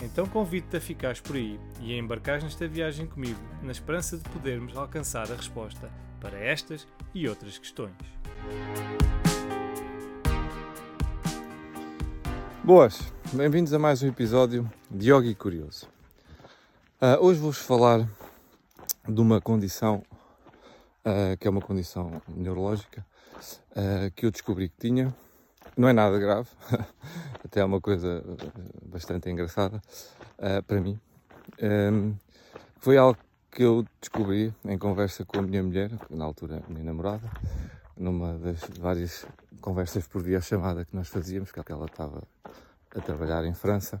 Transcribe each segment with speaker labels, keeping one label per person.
Speaker 1: Então convido-te a ficares por aí e a embarcares nesta viagem comigo, na esperança de podermos alcançar a resposta para estas e outras questões.
Speaker 2: Boas, bem-vindos a mais um episódio de Yogi Curioso. Uh, hoje vou-vos falar de uma condição uh, que é uma condição neurológica uh, que eu descobri que tinha. Não é nada grave, até é uma coisa bastante engraçada para mim. Um, foi algo que eu descobri em conversa com a minha mulher, na altura minha namorada, numa das várias conversas por videochamada que nós fazíamos, porque ela estava a trabalhar em França.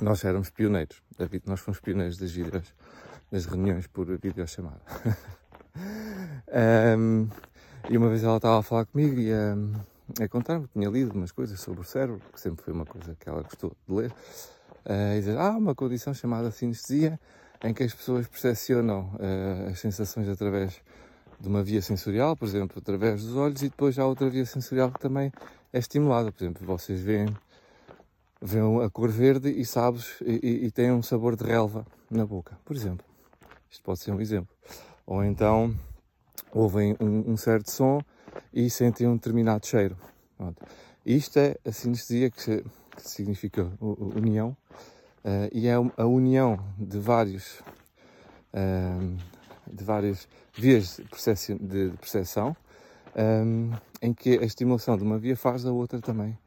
Speaker 2: Nós éramos pioneiros, nós fomos pioneiros das, das reuniões por videochamada. Um, e uma vez ela estava a falar comigo e a, a contar-me tinha lido umas coisas sobre o cérebro, que sempre foi uma coisa que ela gostou de ler, uh, e dizer, ah, uma condição chamada sinestesia, em que as pessoas percepcionam uh, as sensações através de uma via sensorial, por exemplo, através dos olhos, e depois há outra via sensorial que também é estimulada. Por exemplo, vocês veem, veem a cor verde e sabes, e, e têm um sabor de relva na boca, por exemplo. Isto pode ser um exemplo. Ou então ouvem um, um certo som e sentem um determinado cheiro. Pronto. Isto é a sinestesia, que, que significa união, uh, e é a união de vários uh, de várias vias de percepção, um, em que a estimulação de uma via faz a outra também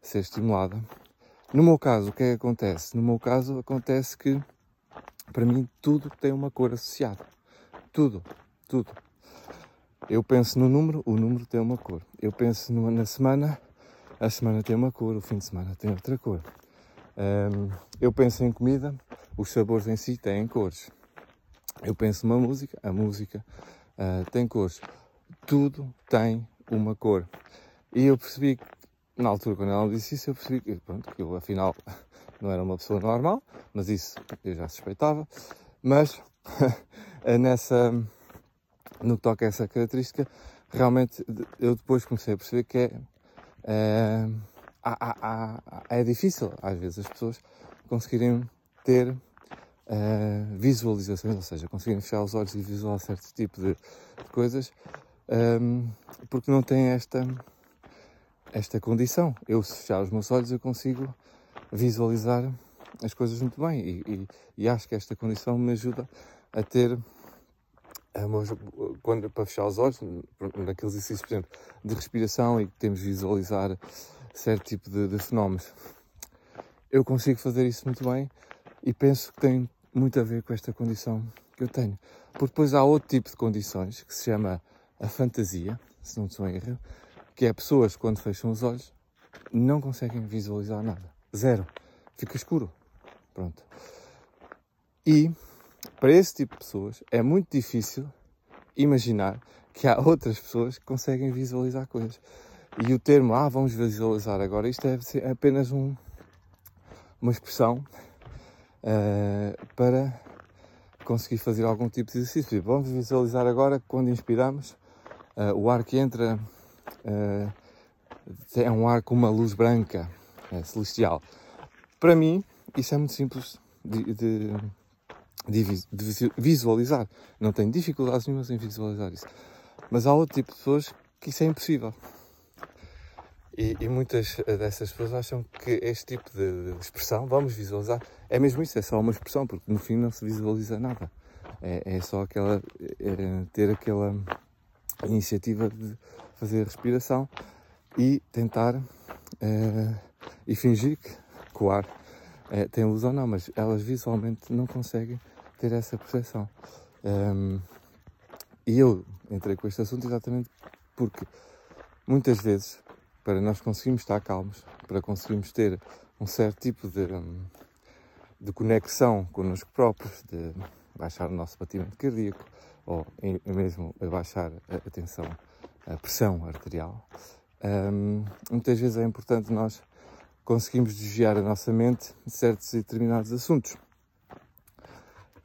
Speaker 2: ser estimulada. No meu caso, o que é que acontece? No meu caso, acontece que, para mim, tudo tem uma cor associada. Tudo, tudo. Eu penso no número, o número tem uma cor. Eu penso numa, na semana, a semana tem uma cor, o fim de semana tem outra cor. Um, eu penso em comida, os sabores em si têm cores. Eu penso numa música, a música uh, tem cores. Tudo tem uma cor. E eu percebi que, na altura, quando ela disse isso, eu percebi que, pronto, que eu afinal não era uma pessoa normal, mas isso eu já suspeitava. Mas nessa no que toca a essa característica, realmente eu depois comecei a perceber que é, é, é difícil, às vezes, as pessoas conseguirem ter é, visualizações, ou seja, conseguirem fechar os olhos e visualizar certo tipo de, de coisas, é, porque não têm esta, esta condição. Eu, se fechar os meus olhos, eu consigo visualizar as coisas muito bem e, e, e acho que esta condição me ajuda a ter é quando, para fechar os olhos, naqueles exercícios, por exemplo, de respiração e que temos de visualizar certo tipo de, de, fenómenos, eu consigo fazer isso muito bem e penso que tem muito a ver com esta condição que eu tenho. Porque depois há outro tipo de condições que se chama a fantasia, se não estou em erro, que é pessoas quando fecham os olhos não conseguem visualizar nada. Zero. Fica escuro. Pronto. E para esse tipo de pessoas é muito difícil imaginar que há outras pessoas que conseguem visualizar coisas. E o termo, ah, vamos visualizar agora, isto deve ser apenas um, uma expressão uh, para conseguir fazer algum tipo de exercício. Vamos visualizar agora que quando inspiramos, uh, o ar que entra uh, é um ar com uma luz branca, celestial. Para mim, isso é muito simples de, de de visualizar. Não tenho dificuldades nenhumas em visualizar isso. Mas há outro tipo de pessoas que isso é impossível. E, e muitas dessas pessoas acham que este tipo de, de, expressão, vamos visualizar, é mesmo isso, é só uma expressão, porque no fim não se visualiza nada. É, é só aquela, é, ter aquela iniciativa de fazer respiração e tentar é, e fingir que, que o ar é, tem luz ou não, mas elas visualmente não conseguem ter essa percepção. Um, e eu entrei com este assunto exatamente porque muitas vezes, para nós conseguirmos estar calmos, para conseguirmos ter um certo tipo de, de conexão connosco próprios, de baixar o nosso batimento cardíaco, ou mesmo baixar a tensão, a pressão arterial, um, muitas vezes é importante nós conseguirmos desviar a nossa mente de certos e determinados assuntos.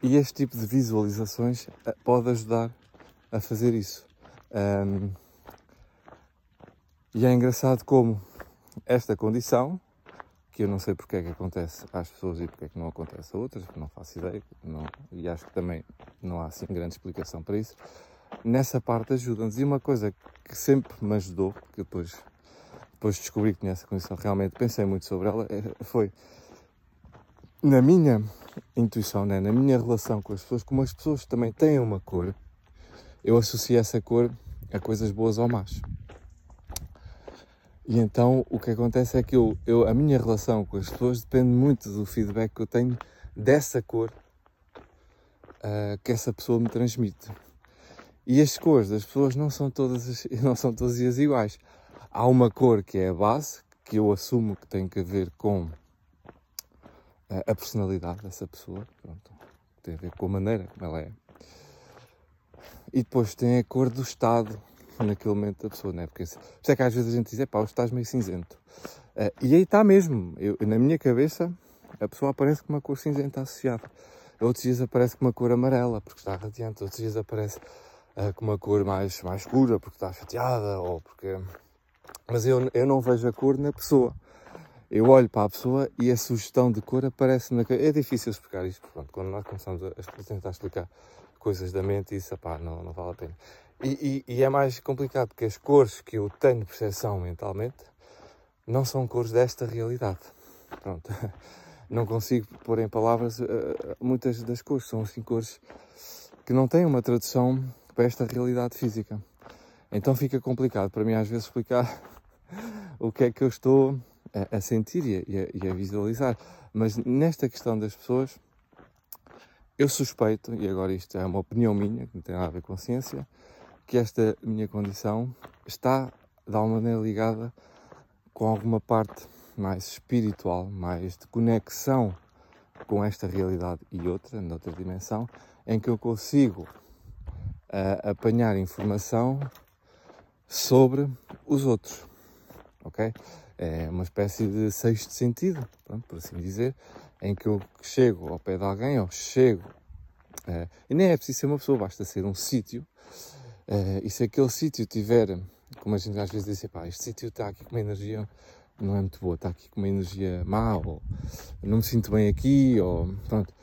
Speaker 2: E este tipo de visualizações eh, pode ajudar a fazer isso. Um, e é engraçado como esta condição, que eu não sei porque é que acontece às pessoas e porque é que não acontece a outras, não faço ideia, não, e acho que também não há assim grande explicação para isso, nessa parte ajuda-nos. E uma coisa que sempre me ajudou, que depois, depois descobri que tinha essa condição, realmente pensei muito sobre ela, é, foi na minha intuição, né, na minha relação com as pessoas, como as pessoas também têm uma cor, eu associo essa cor a coisas boas ou más. E então o que acontece é que eu, eu, a minha relação com as pessoas depende muito do feedback que eu tenho dessa cor uh, que essa pessoa me transmite. E as cores das pessoas não são todas não são todas as iguais. Há uma cor que é a base, que eu assumo que tem a ver com a, personalidade dessa pessoa, Pronto, tem a ver com a maneira como ela é. E depois tem a cor do estado naquele momento da pessoa, não é? Porque isso é que às vezes a gente diz, pá, hoje estás meio cinzento. Uh, e aí está mesmo. Eu, na minha cabeça, a pessoa aparece com uma cor cinzenta associada. Outros dias aparece com uma cor amarela, porque está radiante. Outros dias aparece uh, com uma cor mais, mais escura, porque está chateada, ou porque... Mas eu, eu não vejo a cor na pessoa. Eu olho para a pessoa e a sugestão de cor aparece na É difícil explicar isto, pronto, quando nós começamos a, tentar explicar coisas da mente, isso, não, não vale a pena. E, e, e, é mais complicado porque as cores que eu tenho percepção mentalmente não são cores desta realidade. Pronto. Não consigo pôr em palavras uh, muitas das cores. São assim cores que não têm uma tradução para esta realidade física. Então fica complicado para mim às vezes explicar o que é que eu estou a, a sentir e a, e a visualizar. Mas nesta questão das pessoas, eu suspeito, e agora isto é uma opinião minha, que não tem nada a ver com ciência, que esta minha condição está de alguma maneira ligada com alguma parte mais espiritual, mais de conexão com esta realidade e outra, noutra dimensão, em que eu consigo uh, apanhar informação sobre os outros, ok? É uma espécie de sexto sentido, pronto, por assim dizer, em que eu chego ao pé de alguém, ou chego, uh, e nem é preciso ser uma pessoa, basta ser um sítio, Uh, e se aquele sítio tiver, como a gente às vezes diz, pá, este sítio está aqui com uma energia não é muito boa, está aqui com uma energia má, ou não me sinto bem aqui, ou pronto.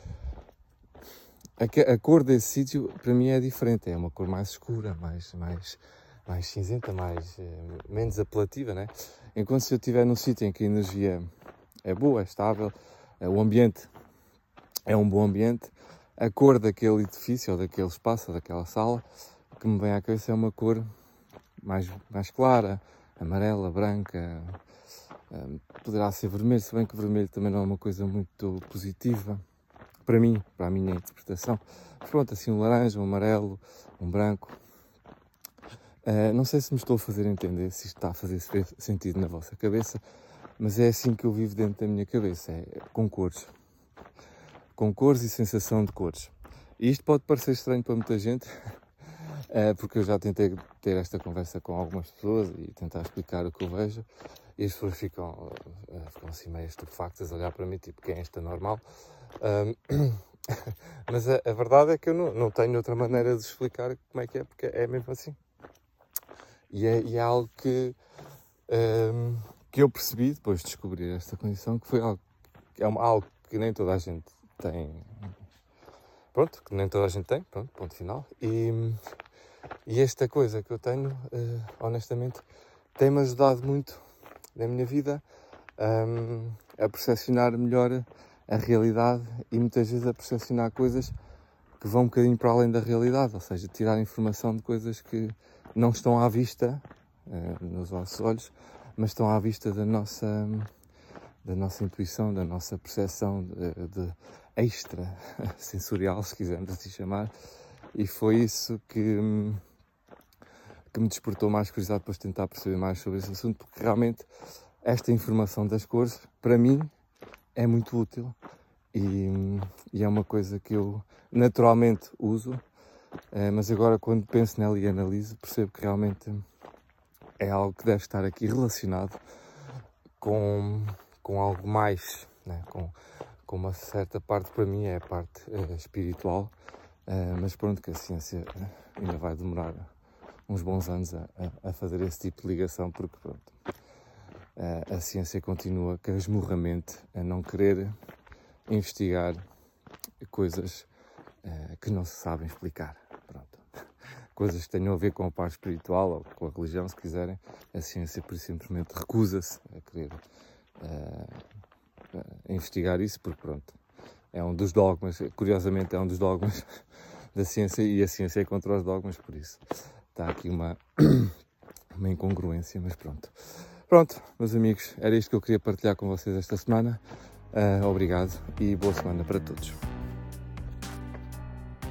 Speaker 2: A, a cor desse sítio para mim é diferente, é uma cor mais escura, mais, mais, mais cinzenta, mais, uh, menos apelativa, né? Enquanto se eu estiver num sítio em que a energia é boa, é estável, uh, o ambiente é um bom ambiente, a cor daquele edifício, ou daquele espaço, ou daquela sala, que me vem à cabeça é uma cor mais, mais clara, amarela, branca, um, poderá ser vermelho, se bem que vermelho também não é uma coisa muito positiva para mim, para a minha interpretação. Mas pronto, assim um laranja, um amarelo, um branco. Uh, não sei se me estou a fazer entender, se isto está a fazer sentido na vossa cabeça, mas é assim que eu vivo dentro da minha cabeça, é com cores. Com cores e sensação de cores. E isto pode parecer estranho para muita gente, é, porque eu já tentei ter esta conversa com algumas pessoas e tentar explicar o que eu vejo e as pessoas ficam, uh, ficam assim meio estupefactas a olhar para mim, tipo, quem é esta normal? Mas a, a, verdade é que eu não, não tenho outra maneira de explicar como é que é, porque é mesmo assim. E é, e é algo que, um, que eu percebi depois de descobrir esta condição, que foi algo, é uma, algo que nem toda a gente tem. Pronto, que nem toda a gente tem, pronto, ponto final. E, e esta coisa que eu tenho, uh, honestamente, tem-me ajudado muito na minha vida um, a percepcionar melhor a realidade e muitas vezes a percepcionar coisas que vão um bocadinho para além da realidade, ou seja, tirar informação de coisas que não estão à vista uh, nos nossos olhos, mas estão à vista da nossa, da nossa intuição, da nossa percepção de, de extra sensorial, se quisermos assim chamar, e foi isso que, que me despertou mais curiosidade para tentar perceber mais sobre esse assunto, porque realmente esta informação das cores, para mim, é muito útil e, e é uma coisa que eu naturalmente uso mas agora, quando penso nela e analiso, percebo que realmente é algo que deve estar aqui relacionado com, com algo mais, né? com, com uma certa parte, para mim, é a parte uh, espiritual, uh, mas pronto, que a ciência ainda vai demorar uns bons anos a, a, fazer esse tipo de ligação, porque pronto, a, a ciência continua casmurramente a não querer investigar coisas uh, que não se sabem explicar. Pronto. Coisas que tenham a ver com a parte espiritual ou com a religião, se quiserem, a ciência por simplesmente recusa-se a querer uh, investigar isso, porque pronto, é um dos dogmas, curiosamente é um dos dogmas da ciência e a ciência é contra os dogmas, por isso está aqui uma, uma incongruência, mas pronto. Pronto, meus amigos, era isto que eu queria partilhar com vocês esta semana. Uh, obrigado e boa semana para todos.